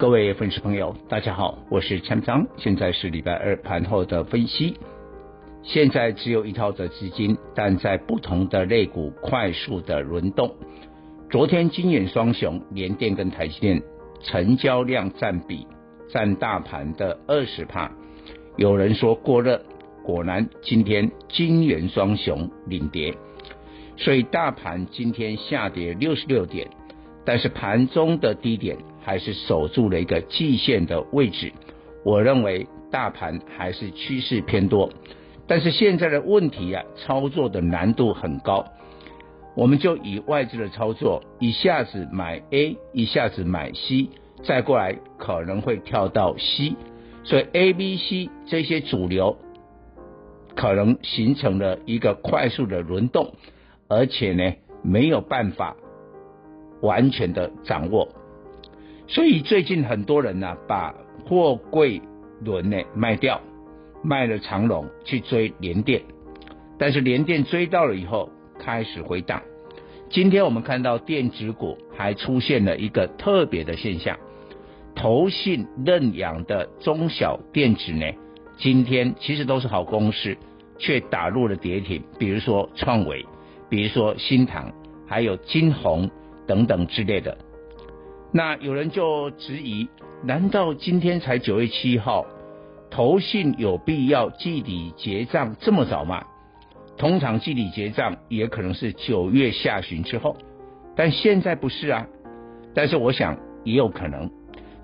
各位粉丝朋友，大家好，我是陈章，现在是礼拜二盘后的分析。现在只有一套的资金，但在不同的类股快速的轮动。昨天晶圆双雄联电跟台积电成交量占比占大盘的二十帕，有人说过热，果然今天晶圆双雄领跌，所以大盘今天下跌六十六点，但是盘中的低点。还是守住了一个季线的位置，我认为大盘还是趋势偏多，但是现在的问题啊，操作的难度很高。我们就以外资的操作，一下子买 A，一下子买 C，再过来可能会跳到 C，所以 A、B、C 这些主流可能形成了一个快速的轮动，而且呢没有办法完全的掌握。所以最近很多人呢、把货柜轮呢卖掉，卖了长龙去追联电，但是联电追到了以后开始回档。今天我们看到电子股还出现了一个特别的现象，投信认养的中小电子呢，今天其实都是好公司，却打入了跌停，比如说创维，比如说新唐，还有金鸿等等之类的。那有人就质疑：难道今天才九月七号，投信有必要季底结账这么早吗？通常季底结账也可能是九月下旬之后，但现在不是啊。但是我想也有可能，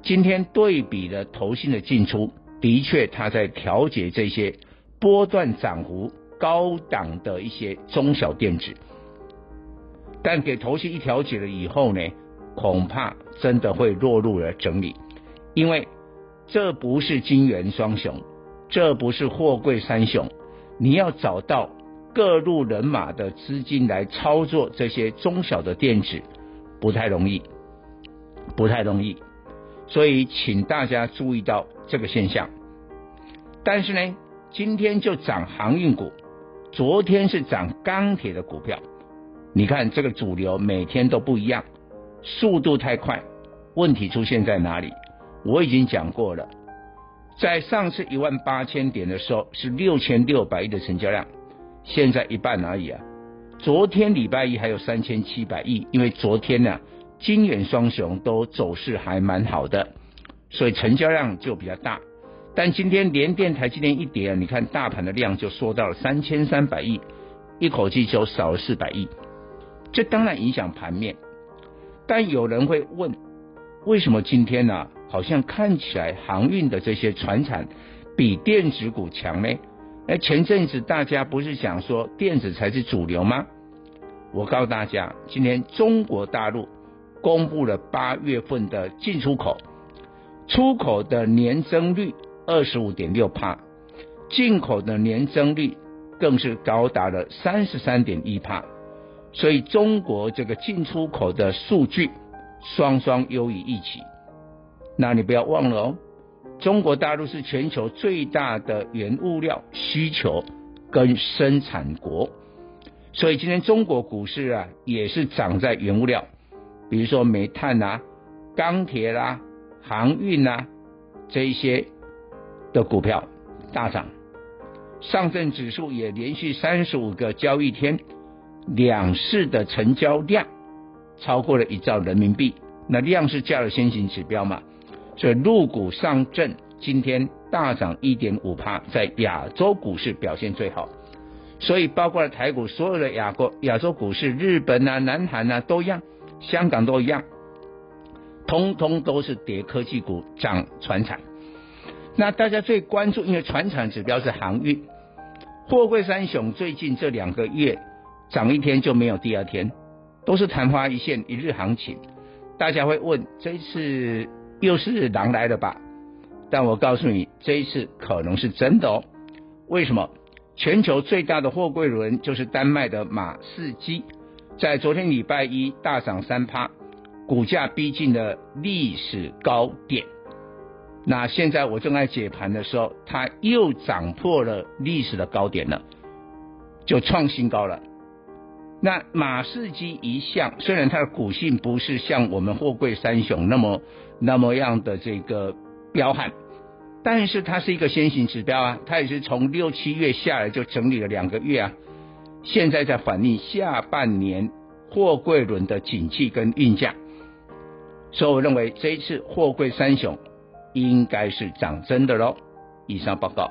今天对比的投信的进出，的确他在调节这些波段涨幅高档的一些中小电子，但给投信一调节了以后呢？恐怕真的会落入了整理，因为这不是金元双雄，这不是货柜三雄，你要找到各路人马的资金来操作这些中小的电子，不太容易，不太容易，所以请大家注意到这个现象。但是呢，今天就涨航运股，昨天是涨钢铁的股票，你看这个主流每天都不一样。速度太快，问题出现在哪里？我已经讲过了，在上次一万八千点的时候是六千六百亿的成交量，现在一半而已啊。昨天礼拜一还有三千七百亿，因为昨天呢、啊，晶圆双雄都走势还蛮好的，所以成交量就比较大。但今天联电、台积电一跌，你看大盘的量就缩到了三千三百亿，一口气就少了四百亿，这当然影响盘面。但有人会问，为什么今天呢、啊？好像看起来航运的这些船产比电子股强呢？哎，前阵子大家不是讲说电子才是主流吗？我告诉大家，今天中国大陆公布了八月份的进出口，出口的年增率二十五点六帕，进口的年增率更是高达了三十三点一帕。所以中国这个进出口的数据双双优于预期，那你不要忘了哦，中国大陆是全球最大的原物料需求跟生产国，所以今天中国股市啊也是涨在原物料，比如说煤炭啊、钢铁啦、航运呐、啊、这一些的股票大涨，上证指数也连续三十五个交易天。两市的成交量超过了一兆人民币，那量是价的先行指标嘛，所以陆股上证今天大涨一点五趴，在亚洲股市表现最好，所以包括了台股所有的亚国亚洲股市，日本啊、南韩啊都一样，香港都一样，通通都是跌科技股涨船产。那大家最关注，因为船产指标是航运，货柜三雄最近这两个月。涨一天就没有第二天，都是昙花一现一日行情。大家会问，这一次又是狼来了吧？但我告诉你，这一次可能是真的哦。为什么？全球最大的货柜轮就是丹麦的马士基，在昨天礼拜一大涨三趴，股价逼近了历史高点。那现在我正在解盘的时候，它又涨破了历史的高点了，就创新高了。那马士基一向虽然它的股性不是像我们货柜三雄那么那么样的这个彪悍，但是它是一个先行指标啊，它也是从六七月下来就整理了两个月啊，现在在反映下半年货柜轮的景气跟运价，所以我认为这一次货柜三雄。应该是涨真的喽。以上报告。